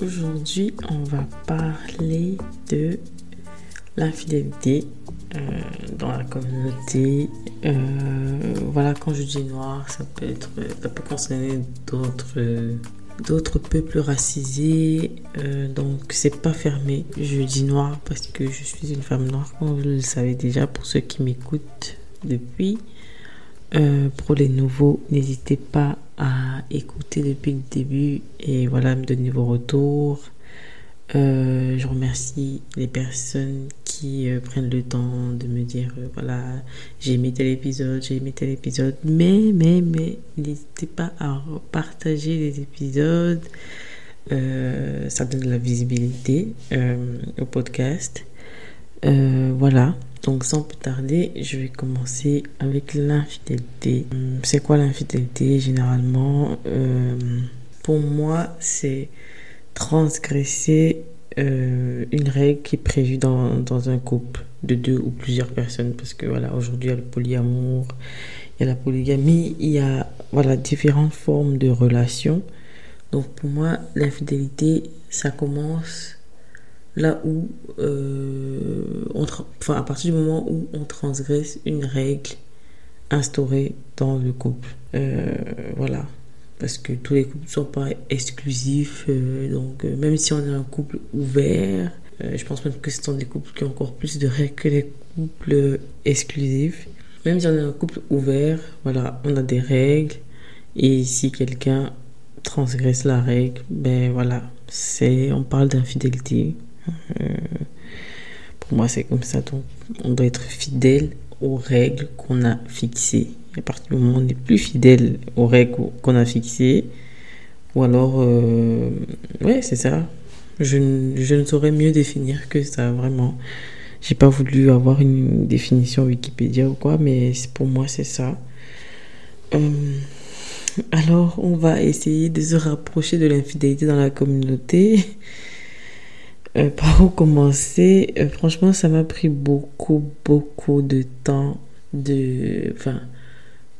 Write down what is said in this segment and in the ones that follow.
Aujourd'hui, on va parler de l'infidélité euh, dans la communauté. Euh, voilà, quand je dis noir, ça peut être, ça peut concerner d'autres d'autres peuples racisés. Euh, donc c'est pas fermé. Je dis noir parce que je suis une femme noire, comme vous le savez déjà pour ceux qui m'écoutent depuis. pour les nouveaux, n'hésitez pas à écouter depuis le début et voilà, me donner vos retours. Euh, je remercie les personnes qui euh, prennent le temps de me dire euh, voilà, j'ai aimé tel épisode, j'ai aimé tel épisode. Mais, mais, mais, n'hésitez pas à partager les épisodes. ça donne de la visibilité au podcast. voilà. Donc sans plus tarder, je vais commencer avec l'infidélité. Hum, c'est quoi l'infidélité généralement? Euh, Pour moi, c'est transgresser euh, une règle qui est prévue dans, dans, un couple de deux ou plusieurs personnes. Parce que voilà, aujourd'hui, il y a le polyamour, il y a la polygamie, il y a voilà, différentes formes de relations. Donc pour moi, l'infidélité, ça commence là où, euh, enfin, à partir du moment où on transgresse une règle instaurée dans le couple. Euh, voilà. Parce que tous les couples ne sont pas exclusifs. Euh, donc, même si on est un couple ouvert, je pense même que ce sont des couples qui ont encore plus de règles que les couples exclusifs. Même si on est un couple ouvert, voilà, on a des règles. Et si quelqu'un transgresse la règle, ben voilà, c'est, on parle d'infidélité. Euh, pour moi, c'est comme ça. Donc, on doit être fidèle aux règles qu'on a fixées. à partir du moment où on n'est plus fidèle aux règles qu'on a fixées, ou alors, euh, ouais, c'est ça. Je, ne saurais mieux définir que ça, vraiment. J'ai pas voulu avoir une définition Wikipédia ou quoi, mais pour moi, c'est ça. Euh, alors, on va essayer de se rapprocher de l'infidélité dans la communauté. Euh, par où commencer? Euh, Franchement, ça m'a pris beaucoup, beaucoup de temps de, enfin,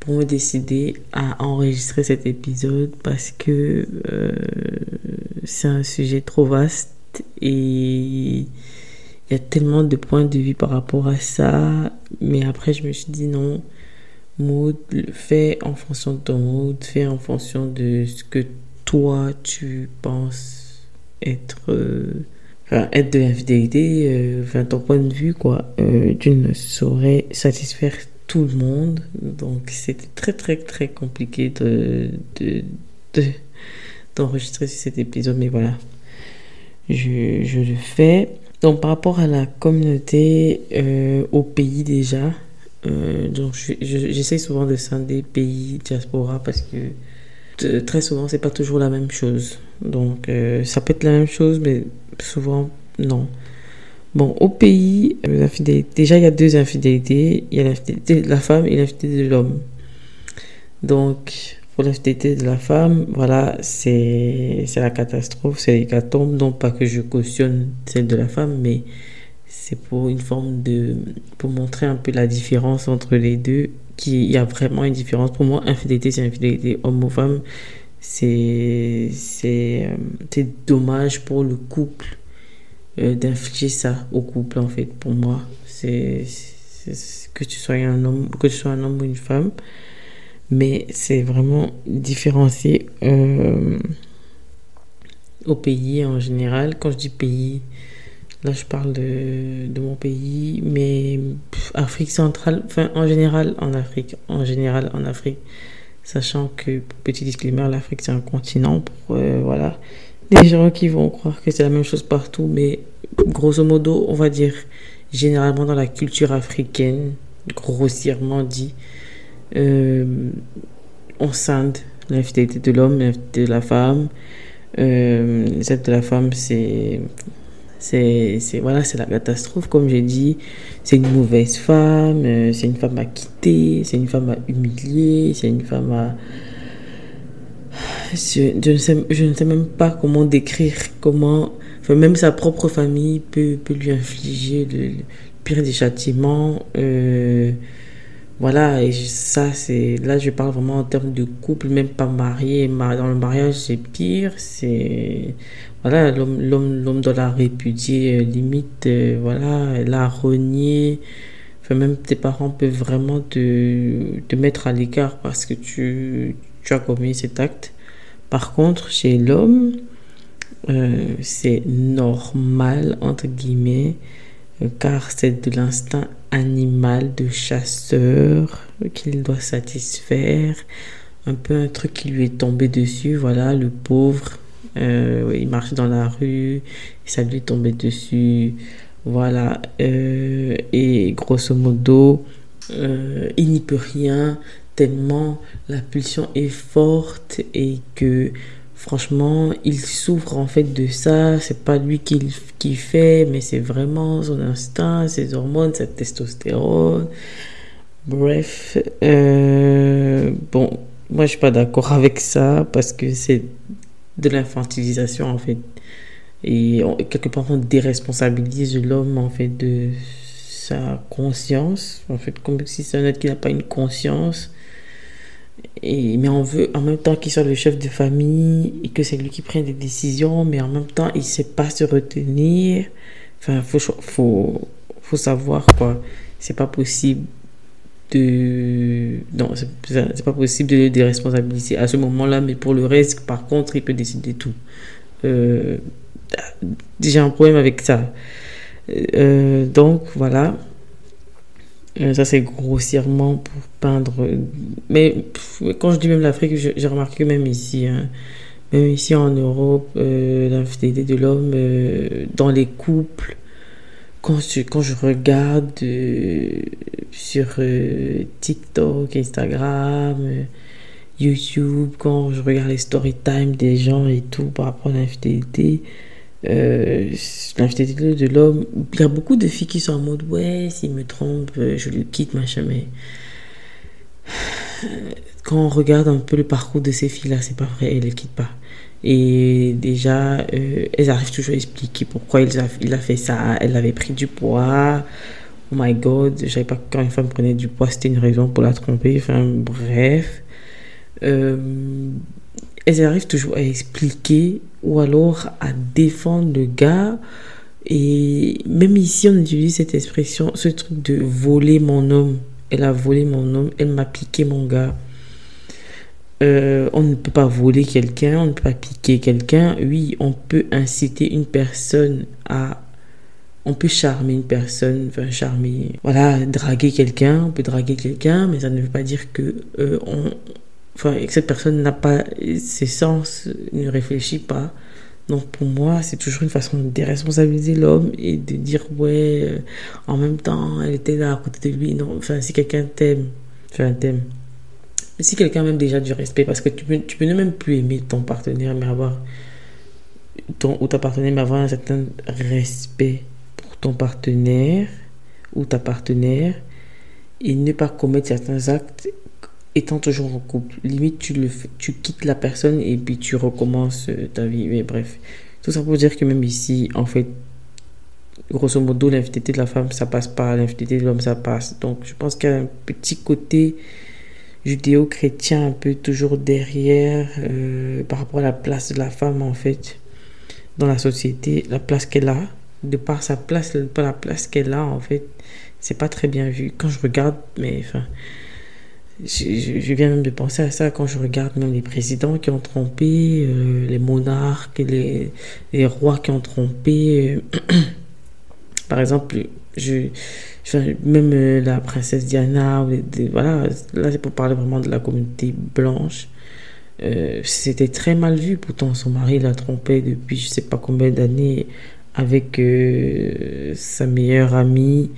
pour me décider à enregistrer cet épisode parce que euh, c'est un sujet trop vaste et il y a tellement de points de vue par rapport à ça. Mais après, je me suis dit non, mood, fais en fonction de ton mood, fais en fonction de ce que toi tu penses être enfin, être de l'infidélité, euh, enfin, ton point de vue, quoi, euh, tu ne saurais satisfaire tout le monde. Donc, c'était très, très, très compliqué de, de, d'enregistrer cet épisode, mais voilà, je, je, le fais. Donc, par rapport à la communauté, euh, au pays déjà, donc j'essaie souvent de scinder pays, diaspora, parce que très souvent, c'est pas toujours la même chose. Donc, ça peut être la même chose, mais souvent, non. Bon, au pays, euh, déjà il y a deux infidélités. Il y a l'infidélité de la femme et l'infidélité de l'homme. Donc, pour l'infidélité de la femme, voilà, c'est la catastrophe, c'est l'hécatombe. Non pas que je cautionne celle de la femme, mais c'est pour une forme de. pour montrer un peu la différence entre les deux. Qu'il y a vraiment une différence. Pour moi, infidélité, c'est infidélité homme ou femme c'est c'est euh, dommage pour le couple euh, d'infliger ça au couple en fait pour moi c'est que tu sois un homme que tu sois un homme ou une femme mais c'est vraiment différencié euh, au pays en général quand je dis pays là je parle de, de mon pays mais Afrique centrale enfin en général en Afrique en général en Afrique Sachant que, petit disclaimer, l'Afrique c'est un continent pour, euh, voilà, des gens qui vont croire que c'est la même chose partout, mais grosso modo, on va dire, généralement dans la culture africaine, grossièrement dit, euh, on scinde l'infidélité de l'homme, l'infidélité de la femme. Euh, de la femme, c'est c'est voilà la catastrophe comme j'ai dit. C'est une mauvaise femme euh, c'est une femme à quitter c'est une femme à humilier c'est une femme à je, ne sais, je ne sais même pas comment décrire comment même sa propre famille peut, peut lui infliger le, pire des châtiments euh, voilà et ça c'est là je parle vraiment en termes de couple même pas marié dans le mariage c'est pire c'est voilà, l'homme, doit la répudier, limite, voilà, la renier. Même tes parents peuvent vraiment te, te mettre à l'écart parce que tu, tu as commis cet acte. Par contre, chez l'homme, euh, c'est normal, entre guillemets, euh, car c'est de l'instinct animal de chasseur qu'il doit satisfaire. Un peu un truc qui lui est tombé dessus, voilà, le pauvre. Euh, il marche dans la rue, ça lui tombé dessus. Voilà. et grosso modo, il n'y peut rien tellement la pulsion est forte et que franchement, il souffre en fait de ça. C'est pas lui qui, qui fait, mais c'est vraiment son instinct, ses hormones, sa testostérone. Bref, euh, bon, moi je suis pas d'accord avec ça parce que c'est de l'infantilisation en fait. Et quelque part, on déresponsabilise l'homme en fait de sa conscience. En fait, comme si c'est un être qui n'a pas une conscience et, mais on veut en même temps qu'il soit le chef de famille et que c'est lui qui prenne des décisions, mais en même temps, il ne sait pas se retenir. Enfin, faut, faut, faut savoir quoi. C'est pas possible de. Non, c'est pas possible de déresponsabiliser à ce moment-là, mais pour le reste, par contre, il peut décider tout. Euh, j'ai un problème avec ça. Euh, donc, voilà. Euh, ça, c'est grossièrement pour peindre. Mais quand je dis même l'Afrique, j'ai remarqué même ici, hein, même ici en Europe, euh, l'infidélité de l'homme dans les couples, quand je, quand je regarde sur TikTok, Instagram, YouTube, quand je regarde les story time des gens et tout par rapport à l'infidélité, euh, l'infidélité de l'homme, il y a beaucoup de filles qui sont en mode ouais, s'il me trompe, euh, je le quitte, machin, mais quand on regarde un peu le parcours de ces filles-là, c'est pas vrai, elles ne le quittent pas. Et déjà, euh, elles arrivent toujours à expliquer pourquoi il a, il a fait ça. Elle avait pris du poids. Oh my god, je savais pas quand une femme prenait du poids, c'était une raison pour la tromper. Enfin, bref. Euh, elles arrivent toujours à expliquer ou alors à défendre le gars. Et même ici, on utilise cette expression, ce truc de voler mon homme. Elle a volé mon homme, elle m'a piqué mon gars. Euh, on ne peut pas voler quelqu'un, on ne peut pas piquer quelqu'un. Oui, on peut inciter une personne à... On peut charmer une personne, charmer, voilà, draguer quelqu'un, on peut draguer quelqu'un, mais ça ne veut pas dire que euh, que cette personne n'a pas ses sens, ne réfléchit pas. Donc pour moi, c'est toujours une façon de déresponsabiliser l'homme et de dire ouais, euh, en même temps, elle était là à côté de lui. Non, enfin, si quelqu'un t'aime, enfin t'aime. Si quelqu'un même déjà du respect, parce que tu peux, tu peux ne même plus aimer ton partenaire, mais avoir ton ou ta partenaire, mais avoir un certain respect ton partenaire ou ta partenaire et ne pas commettre certains actes étant toujours en couple. Limite, tu, le tu quittes la personne et puis tu recommences euh, ta vie. Mais bref, tout ça pour dire que même ici, en fait, grosso modo, l'infidélité de la femme, ça passe pas, l'infidélité de l'homme, ça passe. Donc, je pense qu'il y a un petit côté judéo-chrétien un peu toujours derrière euh, par rapport à la place de la femme, en fait, dans la société, la place qu'elle a. De par sa place, pas la place qu'elle a, en fait, c'est pas très bien vu. Quand je regarde, mais enfin je, viens même de penser à ça quand je regarde même les présidents qui ont trompé, euh, les monarques, les, les, rois qui ont trompé. Euh, par exemple, je, même euh, la princesse Diana, voilà, là c'est pour parler vraiment de la communauté blanche. C'était très mal vu, pourtant son mari l'a trompé depuis je sais pas combien d'années avec sa meilleure amie.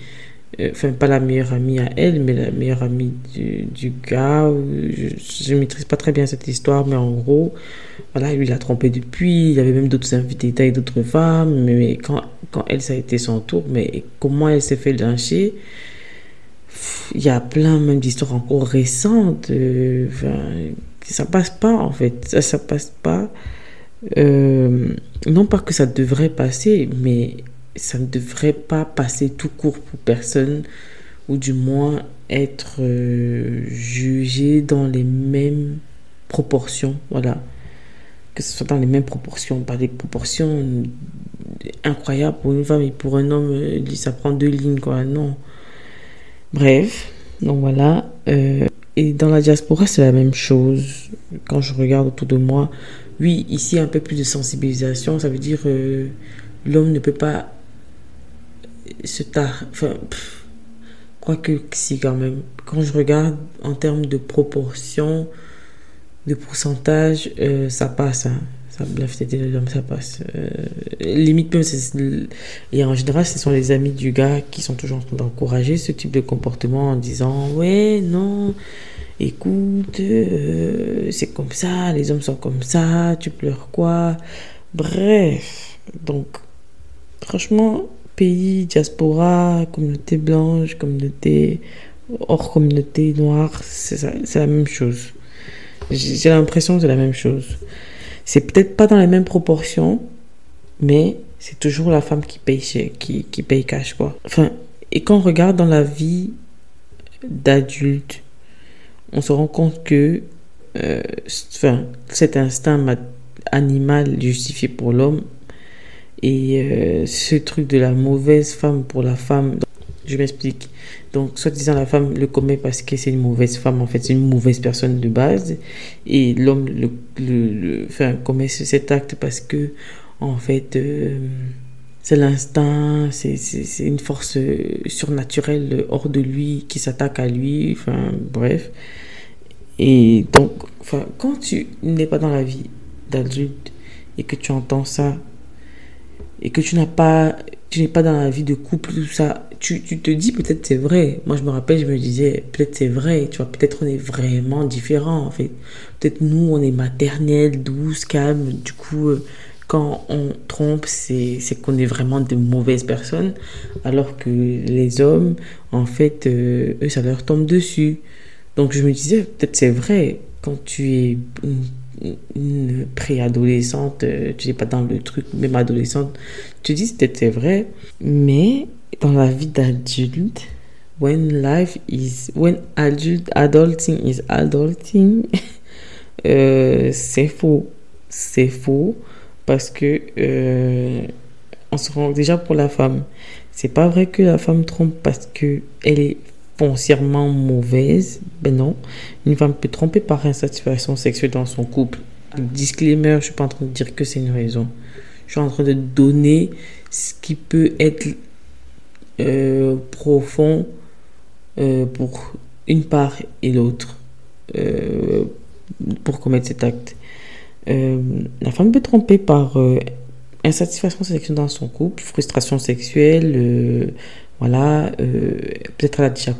Euh, enfin pas la meilleure amie à elle, mais la meilleure amie du, du gars. Je ne maîtrise pas très bien cette histoire, mais en gros, voilà, lui l'a trompé depuis. Il y avait même d'autres invités et d'autres femmes, mais quand, quand elle, ça a été son tour, mais comment elle s'est fait lyncher il y a plein même d'histoires encore récentes. Euh, enfin, ça passe pas en fait. Ça, ça passe pas. Euh, non pas que ça devrait passer, mais ça ne devrait pas passer tout court pour personne, ou du moins être euh, jugé dans les mêmes proportions, voilà. que ce soit dans les mêmes proportions, pas des proportions incroyables pour une femme et pour un homme, euh, ça prend deux lignes, quoi. Non. Bref, donc voilà. Et dans la diaspora, c'est la même chose. Quand je regarde autour de moi, oui, ici, un peu plus de sensibilisation, ça veut dire euh, l'homme ne peut pas se taire. Enfin, quoique si, quand même. Quand je regarde en termes de proportion, de pourcentage, euh, ça passe. Hein. Ça, la fête de l'homme, ça passe. Euh, limite, même, en général, ce sont les amis du gars qui sont toujours en train d'encourager ce type de comportement en disant Ouais, non, écoute, euh, c'est comme ça, les hommes sont comme ça, tu pleures quoi? Bref, donc, franchement, pays, diaspora, communauté blanche, communauté hors communauté noire, c'est la même chose. J'ai l'impression que c'est la même chose. C'est peut-être pas dans les mêmes proportions, mais c'est toujours la femme qui paye, qui, qui paye cash, quoi. Enfin, et quand on regarde dans la vie d'adulte, on se rend compte que euh, enfin, cet instinct animal justifié pour l'homme et euh, ce truc de la mauvaise femme pour la femme. Je m'explique. Donc, soit disant la femme le commet parce que c'est une mauvaise femme, en fait, c'est une mauvaise personne de base. Et l'homme le, le, enfin, commet cet acte parce que, en fait, euh, c'est l'instinct, c'est une force surnaturelle hors de lui qui s'attaque à lui. Enfin, bref. Et donc, enfin, quand tu n'es pas dans la vie d'adulte et que tu entends ça, et que tu n'as pas, tu n'es pas dans la vie de couple, tout ça, tu, tu te dis peut-être c'est vrai. Moi, je me rappelle, je me disais peut-être c'est vrai, tu vois, peut-être on est vraiment différents, en fait. Peut-être nous, on est maternelle, douce, calme. Du coup, euh, quand on trompe, c'est qu'on est vraiment de mauvaises personnes. Alors que les hommes, en fait, euh, eux, ça leur tombe dessus. Donc, je me disais peut-être c'est vrai quand tu es préadolescente, euh, tu n'es pas dans le truc, même adolescente, tu dis peut-être c'est vrai, mais dans la vie d'adulte, when life is, when adult, adulting is adulting, euh, c'est faux. C'est faux parce que euh, on se rend déjà pour la femme. C'est pas vrai que la femme trompe parce que elle est foncièrement mauvaise. Ben non. Une femme peut tromper par insatisfaction sexuelle dans son couple. Disclaimer, je suis pas en train de dire que c'est une raison. Je suis en train de donner ce qui peut être euh, profond euh, pour une part et l'autre euh, pour commettre cet acte. la femme peut tromper par insatisfaction sexuelle dans son couple, frustration sexuelle, voilà, peut-être elle a déjà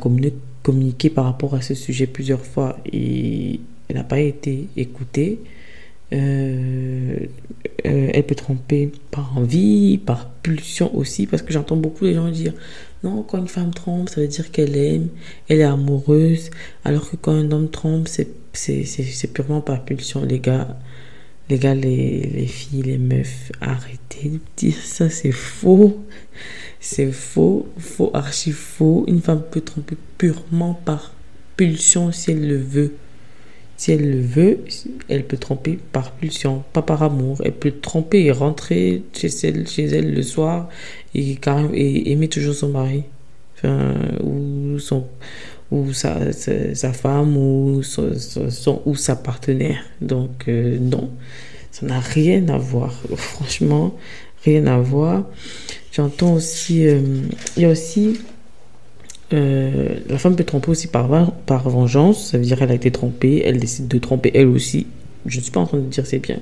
communiqué par rapport à ce sujet plusieurs fois et elle n'a pas été écoutée. Euh, euh, elle peut tromper par envie, par pulsion aussi, parce que j'entends beaucoup les gens dire non, quand une femme trompe, ça veut dire qu'elle aime, elle est amoureuse, alors que quand un homme trompe, c'est purement par pulsion. Les gars, les gars, les filles, les meufs, arrêtez de dire ça, c'est faux. C'est faux, faux, archi faux. Une femme peut tromper purement par pulsion si elle le veut. Si elle le veut, elle peut tromper par pulsion, pas par amour. Elle peut tromper et rentrer chez elle, chez elle le soir et, et aimer toujours son mari. Ou, son, ou sa, sa, femme ou, son, ou sa partenaire. Donc, euh, non, ça n'a rien à voir. Franchement, rien à voir. J'entends aussi, euh, il y a aussi euh, la femme peut tromper aussi par, par vengeance, ça veut dire qu'elle a été trompée, elle décide de tromper elle aussi. Je ne suis pas en train de dire c'est bien,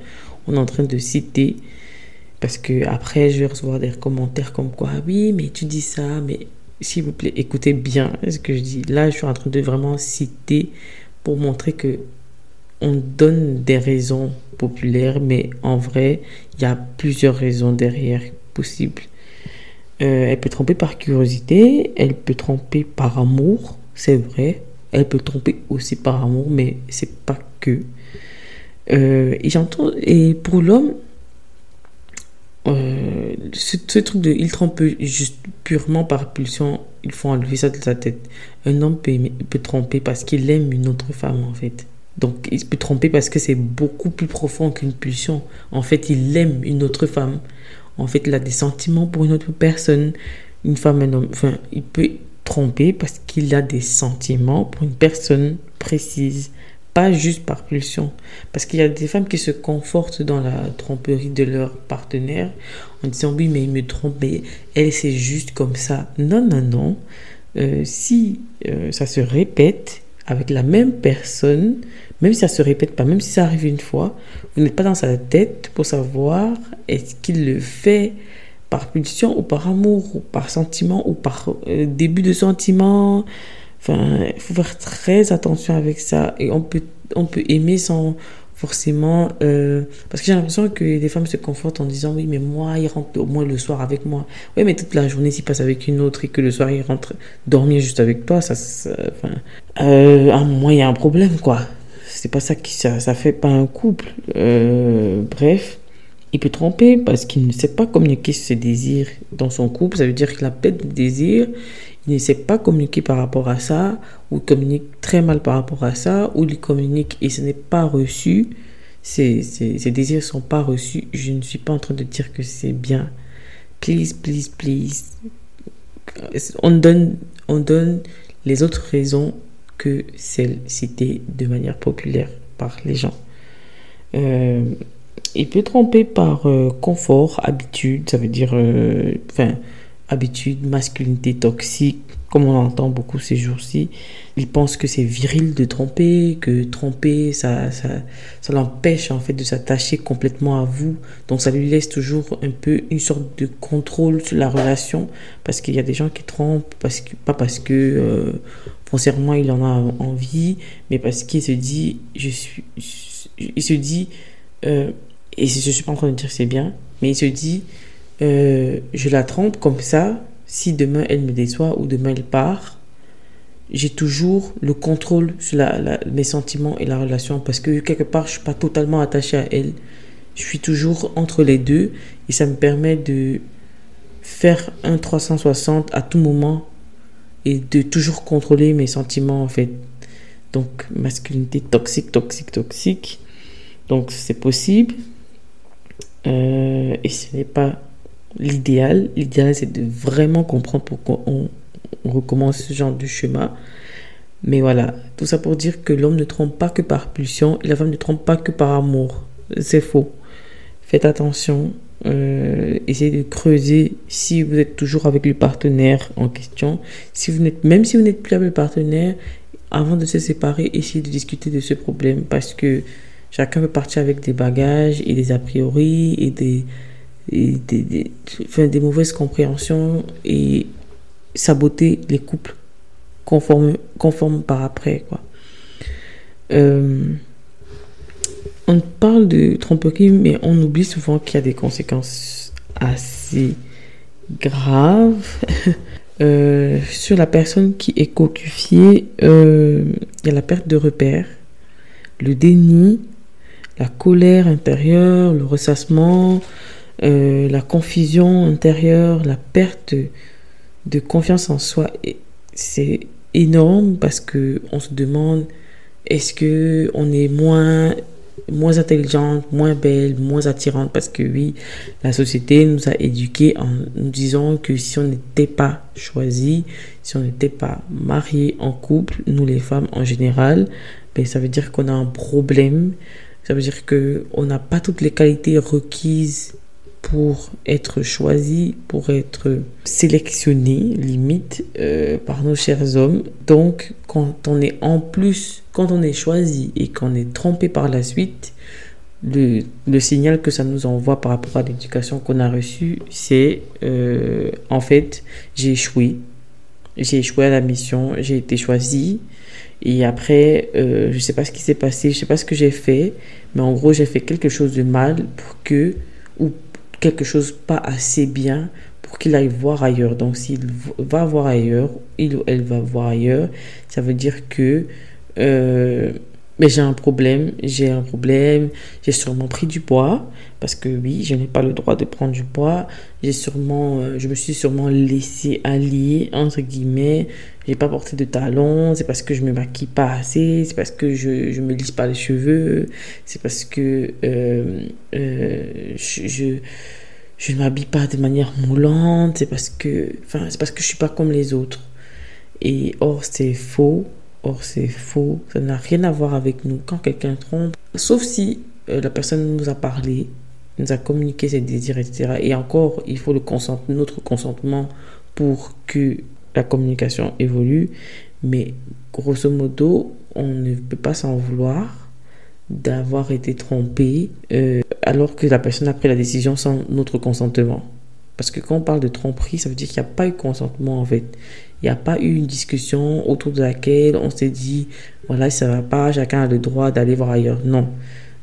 on est en train de citer, parce que après je vais recevoir des commentaires comme quoi, oui, mais tu dis ça, mais s'il vous plaît, écoutez bien ce que je dis. Là, je suis en train de vraiment citer pour montrer que on donne des raisons populaires, mais en vrai, il y a plusieurs raisons derrière possibles. Euh, elle peut tromper par curiosité, elle peut tromper par amour, c'est vrai. Elle peut tromper aussi par amour, mais c'est pas que. Euh, et j'entends, et pour l'homme, euh, ce, truc de il trompe juste purement par pulsion, il faut enlever ça de sa tête. Un homme peut tromper parce qu'il aime une autre femme en fait. Donc, il peut tromper parce que c'est beaucoup plus profond qu'une pulsion. En fait, il aime une autre femme. En fait, il a des sentiments pour une autre personne. Une femme, un homme. Enfin, il peut tromper parce qu'il a des sentiments pour une personne précise. Pas juste par pulsion. Parce qu'il y a des femmes qui se confortent dans la tromperie de leur partenaire en disant oui, mais il me trompe, elle, c'est juste comme ça. Non, non, non. Euh, si euh, ça se répète avec la même personne, même si ça se répète pas, même si ça arrive une fois, vous n'êtes pas dans sa tête pour savoir est-ce qu'il le fait par pulsion ou par amour ou par sentiment ou par euh, début de sentiment. Enfin, il faut faire très attention avec ça et on peut, on peut aimer sans forcément euh, parce que j'ai l'impression que des femmes se confortent en disant oui mais moi il rentre au moins le soir avec moi. Oui mais toute la journée s'il passe avec une autre et que le soir il rentre dormir juste avec toi ça, enfin euh, à un il y a un problème quoi. C'est pas ça qui ça, ça fait pas un couple. Euh, bref il peut tromper parce qu'il ne sait pas communiquer ses désirs dans son couple. Ça veut dire qu'il a peut-être des désirs ne sait pas communiquer par rapport à ça, ou communique très mal par rapport à ça, ou il communique et ce n'est pas reçu, ses, désirs ne sont pas reçus, je ne suis pas en train de dire que c'est bien. Please, please, please. On donne, on donne les autres raisons que celles citées de manière populaire par les gens. Euh, il peut tromper par euh, confort, habitude, ça veut dire, euh, enfin, habitude, masculinité toxique, comme on entend beaucoup ces jours-ci. Il pense que c'est viril de tromper, que tromper, ça, ça, ça l'empêche en fait de s'attacher complètement à vous. Donc ça lui laisse toujours un peu une sorte de contrôle sur la relation, parce qu'il y a des gens qui trompent, parce que, pas parce que euh, foncièrement il en a envie, mais parce qu'il se dit, je suis, il se dit, euh, et je suis pas en train de dire que c'est bien, mais il se dit, euh, je la trompe comme ça, si demain elle me déçoit ou demain elle part, j'ai toujours le contrôle sur mes sentiments et la relation parce que quelque part je suis pas totalement attaché à elle. Je suis toujours entre les deux et ça me permet de faire un 360 à tout moment et de toujours contrôler mes sentiments en fait. Donc masculinité toxique, toxique, toxique. Donc c'est possible. Euh, et ce n'est pas l'idéal. L'idéal, c'est de vraiment comprendre pourquoi on, recommence ce genre de chemin. Mais voilà, tout ça pour dire que l'homme ne trompe pas que par pulsion et la femme ne trompe pas que par amour. C'est faux. Faites attention. Euh, essayez de creuser si vous êtes toujours avec le partenaire en question. Si vous n'êtes, même si vous n'êtes plus avec le partenaire, avant de se séparer, essayez de discuter de ce problème parce que chacun peut partir avec des bagages et des a priori et des, des, des, mauvaises compréhensions et saboter les couples conformes, conformes par après. Quoi. Euh, on parle de tromperie, mais on oublie souvent qu'il y a des conséquences assez graves. euh, sur la personne qui est cocufiée, euh, il y a la perte de repères, le déni, la colère intérieure, le ressassement, euh, la confusion intérieure, la perte de, confiance en soi, c'est énorme parce que on se demande est-ce que on est moins moins intelligente, moins belle, moins attirante? Parce que oui, la société nous a éduqués en nous disant que si on n'était pas choisi, si on n'était pas marié en couple, nous les femmes en général, ben ça veut dire qu'on a un problème. Ça veut dire que on n'a pas toutes les qualités requises pour être choisi, pour être sélectionné, limite, euh, par nos chers hommes. Donc, quand on est en plus, quand on est choisi et qu'on est trompé par la suite, le, signal que ça nous envoie par rapport à l'éducation qu'on a reçue, c'est euh, en fait, j'ai échoué. J'ai échoué à la mission, j'ai été choisi. Et après, euh, je sais pas ce qui s'est passé, je sais pas ce que j'ai fait, mais en gros, j'ai fait quelque chose de mal pour que, ou quelque chose pas assez bien pour qu'il aille voir ailleurs. Donc s'il va voir ailleurs, il ou elle va voir ailleurs, ça veut dire que euh, mais j'ai un problème, j'ai un problème, j'ai sûrement pris du poids, parce que oui, je n'ai pas le droit de prendre du poids, j'ai sûrement, euh, je me suis sûrement laissé allier, entre guillemets, j'ai pas porté de talons, c'est parce que je me maquille pas assez, c'est parce que je, je me lisse pas les cheveux, c'est parce que euh, euh, je, je, je ne m'habille pas de manière moulante, c'est parce que, enfin, c'est parce que je suis pas comme les autres. Et or, c'est faux Or, c'est faux. Ça n'a rien à voir avec nous. Quand quelqu'un trompe, sauf si euh, la personne nous a parlé, nous a communiqué ses désirs, etc. Et encore, il faut le notre consentement pour que la communication évolue. Mais grosso modo, on ne peut pas s'en vouloir d'avoir été trompé euh, alors que la personne a pris la décision sans notre consentement. Parce que quand on parle de tromperie, ça veut dire qu'il n'y a pas eu consentement en fait. Il n'y a pas eu une discussion autour de laquelle on s'est dit, voilà, ça va pas, chacun a le droit d'aller voir ailleurs. Non.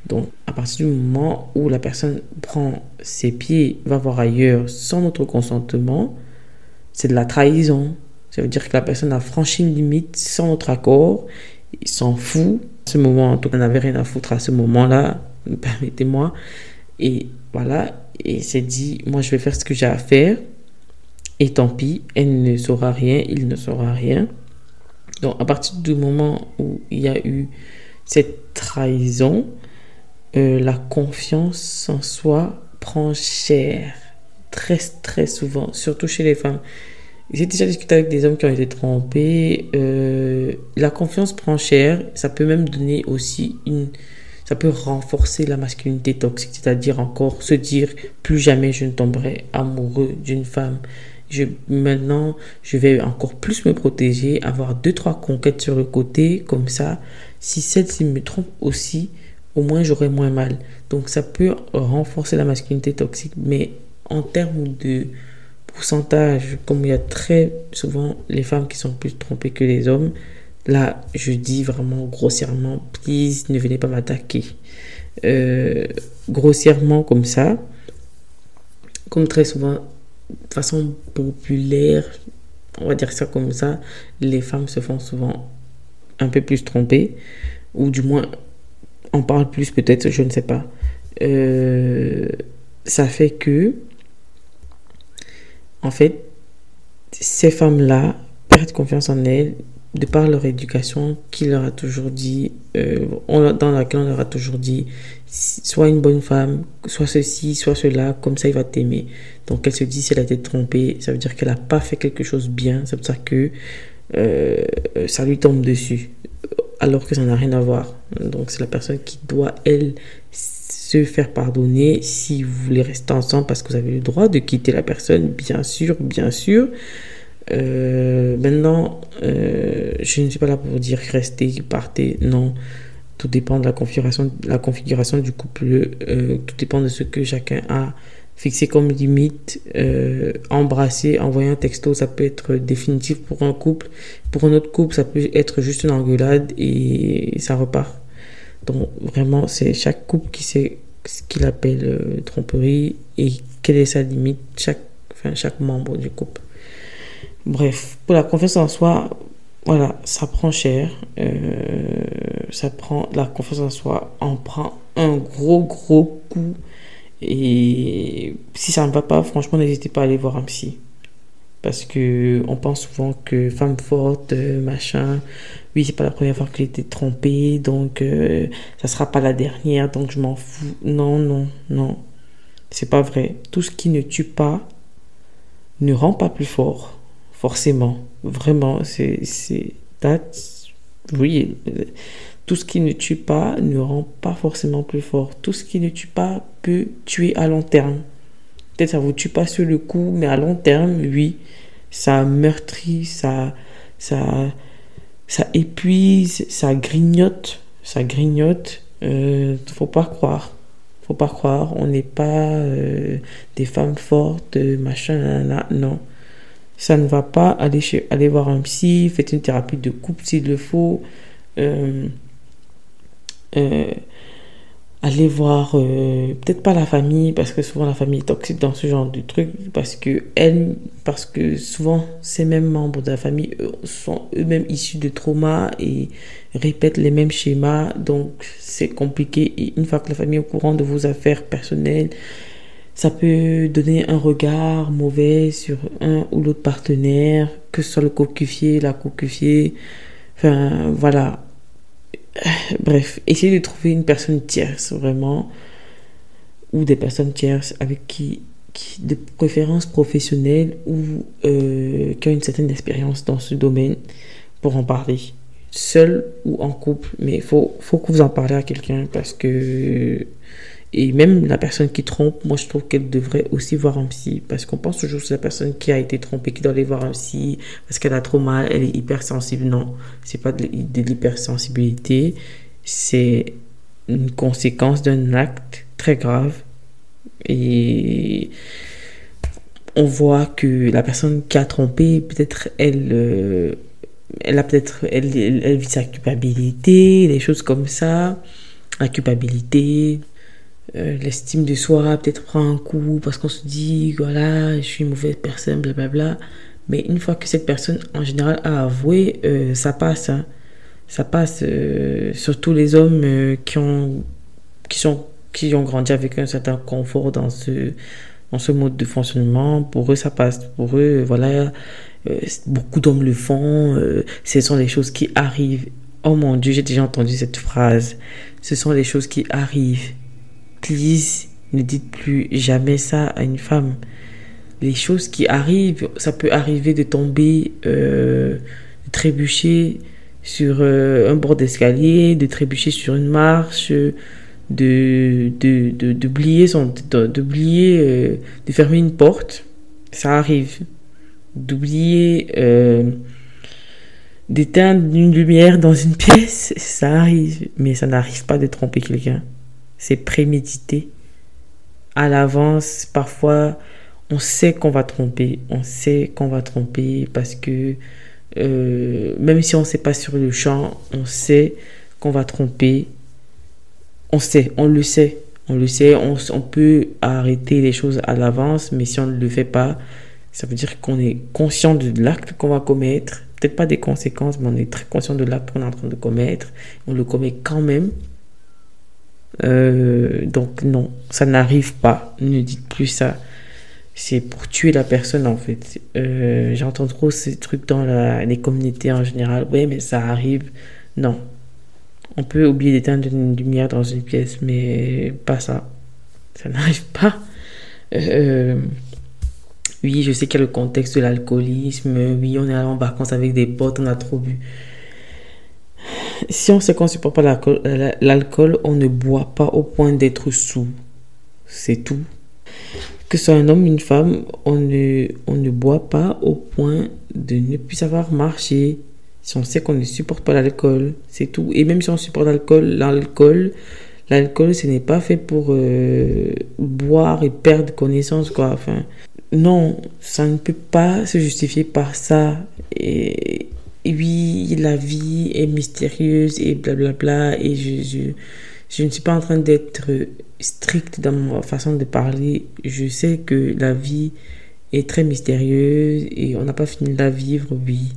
Donc, à partir du moment où la personne prend ses pieds, va voir ailleurs sans notre consentement, c'est de la trahison. Ça veut dire que la personne a franchi une limite sans notre accord, il s'en fout. À ce moment, en tout cas, on n'avait rien à foutre à ce moment-là, permettez-moi. Et voilà, et s'est dit, moi je vais faire ce que j'ai à faire. Et tant pis, elle ne saura rien, il ne saura rien. Donc à partir du moment où il y a eu cette trahison, euh, la confiance en soi prend cher. Très très souvent, surtout chez les femmes. J'ai déjà discuté avec des hommes qui ont été trompés. Euh, la confiance prend cher. Ça peut même donner aussi une ça peut renforcer la masculinité toxique, c'est-à-dire encore se dire plus jamais je ne tomberai amoureux d'une femme. Je, maintenant, je vais encore plus me protéger, avoir deux, trois conquêtes sur le côté, comme ça, si celle-ci me trompe aussi, au moins j'aurai moins mal. Donc ça peut renforcer la masculinité toxique, mais en termes de pourcentage, comme il y a très souvent les femmes qui sont plus trompées que les hommes, Là, je dis vraiment grossièrement, please, ne venez pas m'attaquer. Euh, grossièrement comme ça, comme très souvent, de façon populaire, on va dire ça comme ça, les femmes se font souvent un peu plus tromper, ou du moins, on parle plus peut-être, je ne sais pas. Euh, ça fait que, en fait, ces femmes-là perdent confiance en elles de par leur éducation, qui leur a toujours dit, euh, dans laquelle on leur a toujours dit, soit une bonne femme, soit ceci, soit cela, comme ça il va t'aimer. Donc elle se dit, si elle a été trompée, ça veut dire qu'elle n'a pas fait quelque chose bien, c'est pour ça que euh, ça lui tombe dessus, alors que ça n'a rien à voir. Donc c'est la personne qui doit, elle, se faire pardonner si vous voulez rester ensemble parce que vous avez le droit de quitter la personne, bien sûr, bien sûr. Euh, maintenant, euh, je ne suis pas là pour dire restez, partez. Non, tout dépend de la configuration, la configuration du couple. Euh, tout dépend de ce que chacun a fixé comme limite. embrasser, envoyer un texto, ça peut être définitif pour un couple. Pour un autre couple, ça peut être juste une engueulade et ça repart. Donc vraiment, c'est chaque couple qui sait ce qu'il appelle tromperie et quelle est sa limite, chaque, enfin, chaque membre du couple. Bref, pour la confiance en soi, voilà, ça prend cher. Euh, ça prend la confiance en soi, on prend un gros gros coup. Et si ça ne va pas, franchement, n'hésitez pas à aller voir un psy. Parce que on pense souvent que femme forte, euh, machin, oui, c'est pas la première fois que j'ai été trompée, donc euh, ça sera pas la dernière, donc je m'en fous. Non, non, non. C'est pas vrai. Tout ce qui ne tue pas ne rend pas plus fort forcément. Vraiment, c'est. Oui, tout ce qui ne tue pas ne rend pas forcément plus fort. Tout ce qui ne tue pas peut tuer à long terme. Peut-être ça vous tue pas sur le coup, mais à long terme, oui, ça meurtrit, ça, ça, ça épuise, ça grignote, ça grignote. Euh, faut pas croire, faut pas croire. On n'est pas euh, des femmes fortes, machin, non ça ne va pas, aller, chez, voir un psy, faites une thérapie de couple s'il le faut. Euh, euh, aller voir euh, peut-être pas la famille parce que souvent la famille est toxique dans ce genre de truc parce que elle parce que souvent ces mêmes membres de la famille sont eux-mêmes issus de traumas et répètent les mêmes schémas donc c'est compliqué et une fois que la famille est au courant de vos affaires personnelles ça peut donner un regard mauvais sur un ou l'autre partenaire que ce soit le cocufié la cocufiée enfin voilà Bref, essayez de trouver une personne tierce, vraiment, ou des personnes tierces avec qui, qui de préférence professionnelle ou euh, qui ont une certaine expérience dans ce domaine pour en parler. Seul ou en couple, mais il faut, faut que vous en parlez à quelqu'un parce que et même la personne qui trompe, moi je trouve qu'elle devrait aussi voir un psy. Parce qu'on pense toujours que c'est la personne qui a été trompée qui doit aller voir un psy parce qu'elle a trop mal, elle est hypersensible. Non, c'est pas de, l'hypersensibilité, c'est une conséquence d'un acte très grave. Et on voit que la personne qui a trompé, peut-être elle, euh, elle a peut-être, elle, elle vit sa culpabilité, des choses comme ça. La culpabilité, euh, l'estime de soi peut-être prend un coup parce qu'on se dit, voilà, je suis une mauvaise personne, blablabla. Mais une fois que cette personne, en général, a avoué, euh, ça passe. Hein. Ça passe. Euh, surtout les hommes qui, ont, qui, sont, qui ont grandi avec un certain confort dans ce, dans ce mode de fonctionnement. Pour eux, ça passe. Pour eux, voilà, beaucoup d'hommes le font. ce sont des choses qui arrivent. Oh mon Dieu, j'ai déjà entendu cette phrase. Ce sont des choses qui arrivent ne dites plus jamais ça à une femme. Les choses qui arrivent, ça peut arriver de tomber, euh, de trébucher sur euh, un bord d'escalier, de trébucher sur une marche, de d'oublier son d'oublier euh, de fermer une porte. Ça arrive. D'oublier d'éteindre une lumière dans une pièce ça arrive. Mais ça n'arrive pas de tromper quelqu'un c'est prémédité. À l'avance, parfois, on sait qu'on va tromper. On sait qu'on va tromper parce que euh, même si on ne sait pas sur le champ, on sait qu'on va tromper. On sait, on le sait. On le sait, on, on peut arrêter les choses à l'avance, mais si on ne le fait pas, ça veut dire qu'on est conscient de l'acte qu'on va commettre. Peut-être pas des conséquences, mais on est très conscient de l'acte qu'on est en train de commettre. On le commet quand même. Euh, donc non, ça n'arrive pas. Ne dites plus ça. C'est pour tuer la personne en fait. Euh, j'entends trop ces trucs dans les communautés en général. Oui, mais ça arrive. Non. On peut oublier d'éteindre une lumière dans une pièce, mais pas ça. Ça n'arrive pas. Euh, oui, je sais qu'il y a le contexte de l'alcoolisme. Oui, on est allé en vacances avec des potes, on a trop bu si on sait qu'on ne supporte pas euh, l'alcool, on ne boit pas au point d'être sous. C'est tout. Que ce soit un homme ou une femme, on ne, on ne boit pas au point de ne plus savoir marcher. Si on sait qu'on ne supporte pas l'alcool, c'est tout. Et même si on supporte l'alcool, l'alcool, l'alcool, ce n'est pas fait pour euh, boire et perdre connaissance, quoi. Enfin, non, ça ne peut pas se justifier par ça. Et, oui, la vie est mystérieuse et blablabla. Et je, je, je ne suis pas en train d'être stricte dans ma façon de parler. Je sais que la vie est très mystérieuse et on n'a pas fini de la vivre, oui.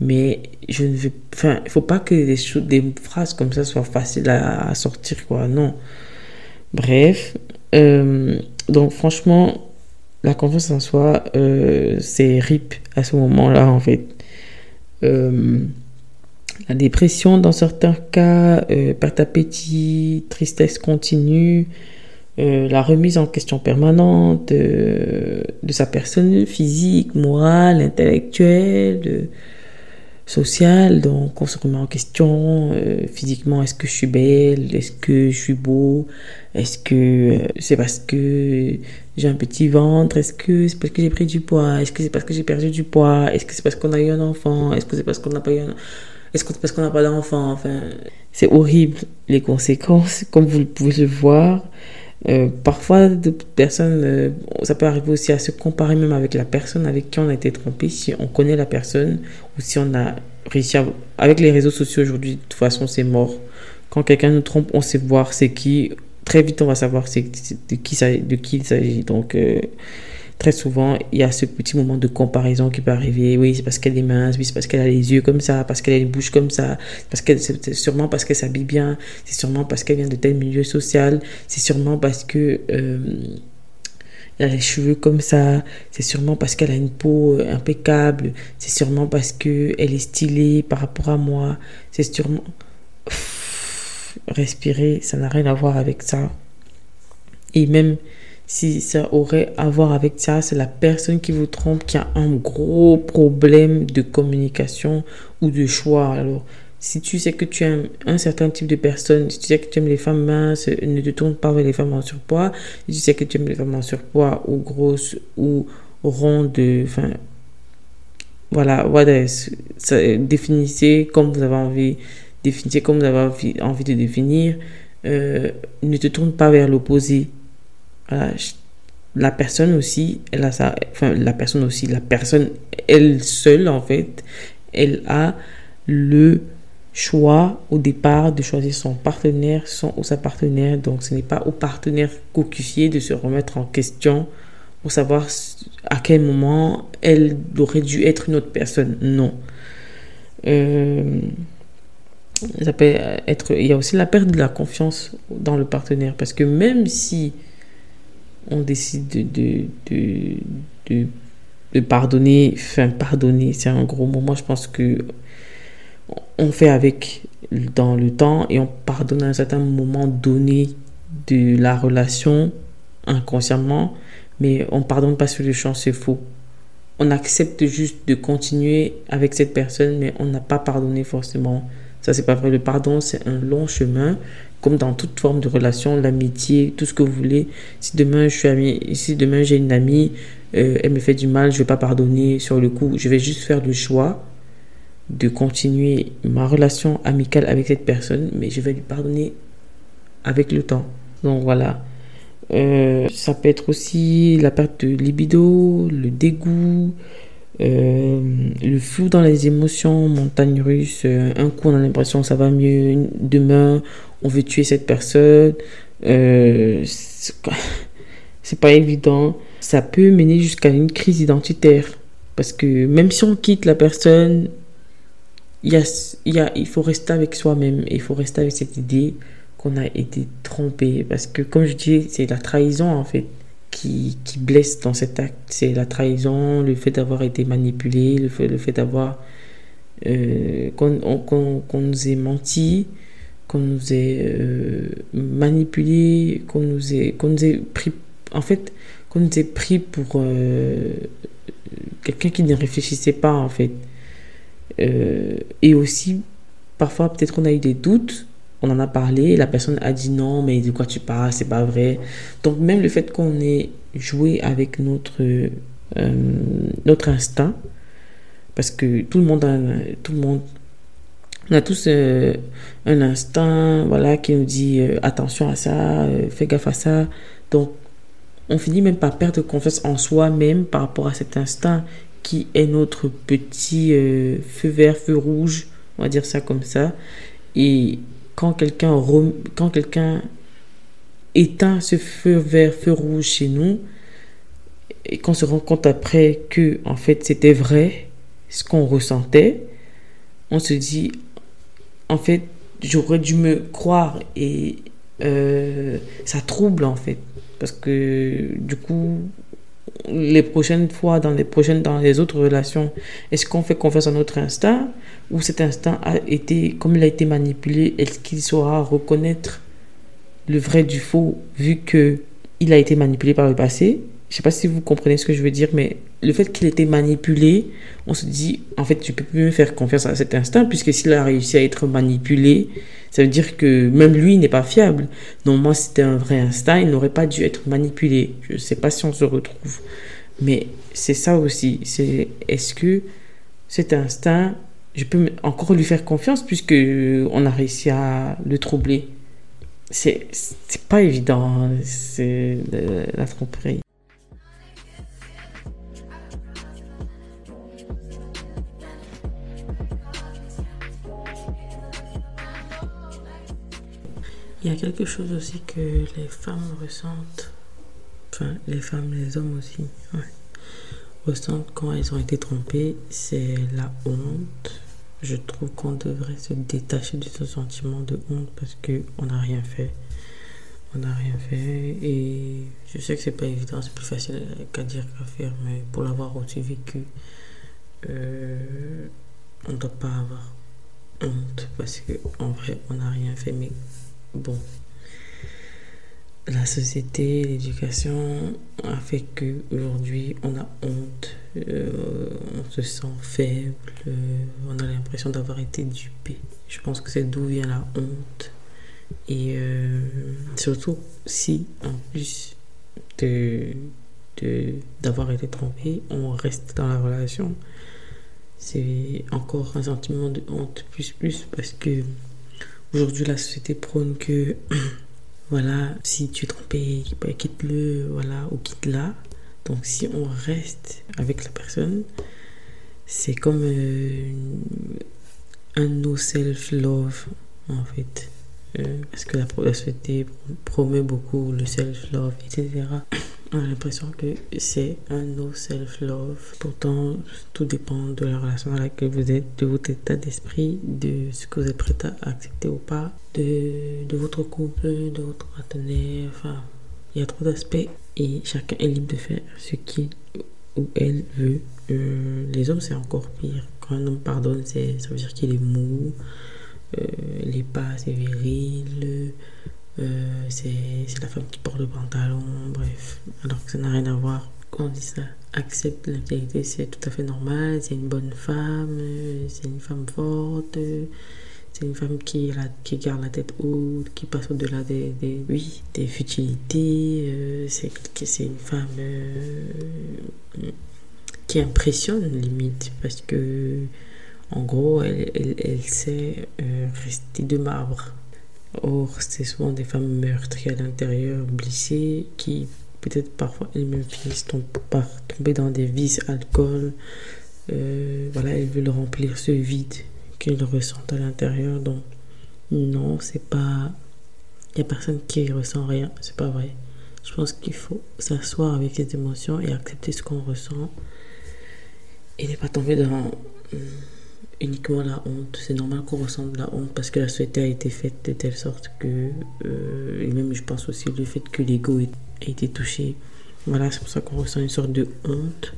Mais je ne veux. Enfin, il faut pas que des, des phrases comme ça soient faciles à, sortir, quoi. Non. Bref. Euh, donc, franchement, la confiance en soi, euh, c'est RIP à ce moment-là, en fait. Euh, la dépression dans certains cas, euh, perte d'appétit, tristesse continue, euh, la remise en question permanente de sa personne physique, morale, intellectuelle, sociale. Donc on se remet en question physiquement, est-ce que je suis belle, est-ce que je suis beau, est-ce que c'est parce que j'ai un petit ventre Est-ce que c'est parce que j'ai pris du poids Est-ce que c'est parce que j'ai perdu du poids Est-ce que c'est parce qu'on a eu un enfant Est-ce que c'est parce qu'on n'a pas eu un... Est-ce que c'est parce qu'on n'a pas d'enfant Enfin, c'est horrible les conséquences, comme vous pouvez le voir. Euh, parfois, de personnes, euh, ça peut arriver aussi à se comparer même avec la personne avec qui on a été trompé, si on connaît la personne ou si on a réussi à... Avec les réseaux sociaux aujourd'hui, de toute façon, c'est mort. Quand quelqu'un nous trompe, on sait voir c'est qui, très vite, on va savoir de qui, de qui il s'agit. Donc, euh, très souvent, il y a ce petit moment de comparaison qui peut arriver. Oui, c'est parce qu'elle est mince, oui, c'est parce qu'elle a les yeux comme ça, parce qu'elle a une bouche comme ça, parce qu'elle, c'est sûrement parce qu'elle s'habille bien, c'est sûrement parce qu'elle vient de tel milieu social, c'est sûrement parce que euh, elle a les cheveux comme ça, c'est sûrement parce qu'elle a une peau euh, impeccable, c'est sûrement parce qu'elle est stylée par rapport à moi, c'est sûrement respirer, ça n'a rien à voir avec ça. Et même si ça aurait à voir avec ça, c'est la personne qui vous trompe qui a un gros problème de communication ou de choix. Alors, si tu sais que tu aimes un certain type de personne, si tu sais que tu aimes les femmes minces, ne te tourne pas vers les femmes en surpoids. Si tu sais que tu aimes les femmes en surpoids ou grosses ou rondes, enfin, voilà, voilà, définissez comme vous avez envie définissez comme vous avez envie, de définir. Euh, ne te tourne pas vers l'opposé. La personne aussi, elle a enfin, la personne aussi, la personne, elle seule, en fait, elle a le choix au départ de choisir son partenaire, son ou sa partenaire. Donc, ce n'est pas au partenaire cocufier de se remettre en question pour savoir à quel moment elle aurait dû être une autre personne. Non. Euh, ça peut être, il y a aussi la perte de la confiance dans le partenaire. Parce que même si on décide de, de, de, pardonner, pardonner, c'est un gros mot. Moi, je pense que on fait avec dans le temps et on pardonne à un certain moment donné de la relation inconsciemment, mais on pardonne pas sur le champ, c'est faux. On accepte juste de continuer avec cette personne, mais on n'a pas pardonné forcément ça, c'est pas vrai. Le pardon, c'est un long chemin, comme dans toute forme de relation, l'amitié, tout ce que vous voulez. Si demain, je suis ami, si demain j'ai une amie, euh, elle me fait du mal, je vais pas pardonner sur le coup. Je vais juste faire le choix de continuer ma relation amicale avec cette personne, mais je vais lui pardonner avec le temps. Donc voilà. Euh, ça peut être aussi la perte de libido, le dégoût, euh, le flou dans les émotions, montagne russe, un coup on a l'impression que ça va mieux, demain on veut tuer cette personne, euh, c'est pas évident. Ça peut mener jusqu'à une crise identitaire. Parce que même si on quitte la personne, y a, y a, il faut rester avec soi-même. Il faut rester avec cette idée qu'on a été trompé. Parce que comme je dis, c'est la trahison en fait qui, qui blesse dans cet acte. C'est la trahison, le fait d'avoir été manipulé, le fait, le fait d'avoir. Euh, qu'on nous ait menti, qu'on nous ait euh, manipulé, qu'on nous ait, qu'on nous ait pris. En fait, qu'on nous ait pris pour euh, quelqu'un qui ne réfléchissait pas, en fait. et aussi, parfois, peut-être on a eu des doutes on en a parlé, la personne a dit non, mais de quoi tu parles, c'est pas vrai. Donc même le fait qu'on ait joué avec notre, euh, notre instinct, parce que tout le monde tout le monde, on a tous euh, un instinct, voilà, qui nous dit euh, attention à ça, fais gaffe à ça. Donc on finit même par perdre confiance en soi-même par rapport à cet instinct qui est notre petit feu vert, feu rouge, on va dire ça comme ça. Et quand quelqu'un quand quelqu'un éteint ce feu vert, feu rouge chez nous, et qu'on se rend compte après que en fait c'était vrai ce qu'on ressentait, on se dit en fait j'aurais dû me croire et euh, ça trouble en fait. Parce que du coup les prochaines fois, dans les prochaines, dans les autres relations, est-ce qu'on fait confiance à notre instinct ou cet instinct a été, comme il a été manipulé, est-ce qu'il saura reconnaître le vrai du faux vu que il a été manipulé par le passé? Je sais pas si vous comprenez ce que je veux dire, mais le fait qu'il ait été manipulé, on se dit, en fait, tu peux plus me faire confiance à cet instinct puisque s'il a réussi à être manipulé, ça veut dire que même lui n'est pas fiable. Non, moi, c'était un vrai instinct, il n'aurait pas dû être manipulé. Je ne sais pas si on se retrouve. Mais c'est ça aussi. C'est est-ce que cet instinct, je peux encore lui faire confiance puisque on a réussi à le troubler? C'est pas évident, hein. c'est la tromperie. Il y a quelque chose aussi que les femmes ressentent, enfin les femmes, les hommes aussi, ressentent quand elles ont été trompées, c'est la honte. Je trouve qu'on devrait se détacher de ce sentiment de honte parce qu'on n'a rien fait. On n'a rien fait et je sais que c'est pas évident, c'est plus facile qu'à dire qu'à faire, mais pour l'avoir aussi vécu, euh, on ne doit pas avoir honte parce qu'en vrai, on n'a rien fait, mais bon, la société, l'éducation a fait que aujourd'hui on a honte, euh, on se sent faible, euh, on a l'impression d'avoir été dupé. Je pense que c'est d'où vient la honte. Et euh, surtout si en plus de d'avoir été trompé, on reste dans la relation, c'est encore un sentiment de honte plus plus parce que Aujourd'hui, la société prône que, voilà, si tu es trompé, bah, quitte-le, voilà, ou quitte-la. Donc, si on reste avec la personne, c'est comme euh, un no self-love, en fait. Euh, parce que la, société promet beaucoup le self-love, etc on a l'impression que c'est un no self-love. Pourtant, tout dépend de la relation dans laquelle vous êtes, de votre état d'esprit, de ce que vous êtes prêt à accepter ou pas, de, de votre couple, de votre partenaire. Enfin, il y a trop d'aspects et chacun est libre de faire ce qu'il ou elle veut. Euh, les hommes, c'est encore pire. Quand un homme pardonne, ça veut dire qu'il est mou, euh, il n'est pas assez viril. Euh, c'est la femme qui porte le pantalon, bref. Alors que ça n'a rien à voir. Quand on dit ça, accepte la qualité, c'est tout à fait normal. C'est une bonne femme, c'est une femme forte, c'est une femme qui, garde la tête haute, qui passe au-delà des, oui, des futilités. Euh, c'est une femme euh, qui impressionne limite parce que, en gros, elle, elle, elle sait rester de marbre Or, c'est souvent des femmes meurtries à l'intérieur, blessées, qui peut-être parfois elles-mêmes finissent par tomber dans des vices, alcool. Euh, voilà, elles veulent remplir ce vide qu'elles ressentent à l'intérieur. Donc, non, c'est pas. Il n'y a personne qui ressent rien, c'est pas vrai. Je pense qu'il faut s'asseoir avec ses émotions et accepter ce qu'on ressent et ne pas tomber dans uniquement la honte. C'est normal qu'on ressente la honte parce que la société a été faite de telle sorte que, euh, et même je pense aussi le fait que l'ego a été touché. Voilà, c'est pour ça qu'on ressent une sorte de honte.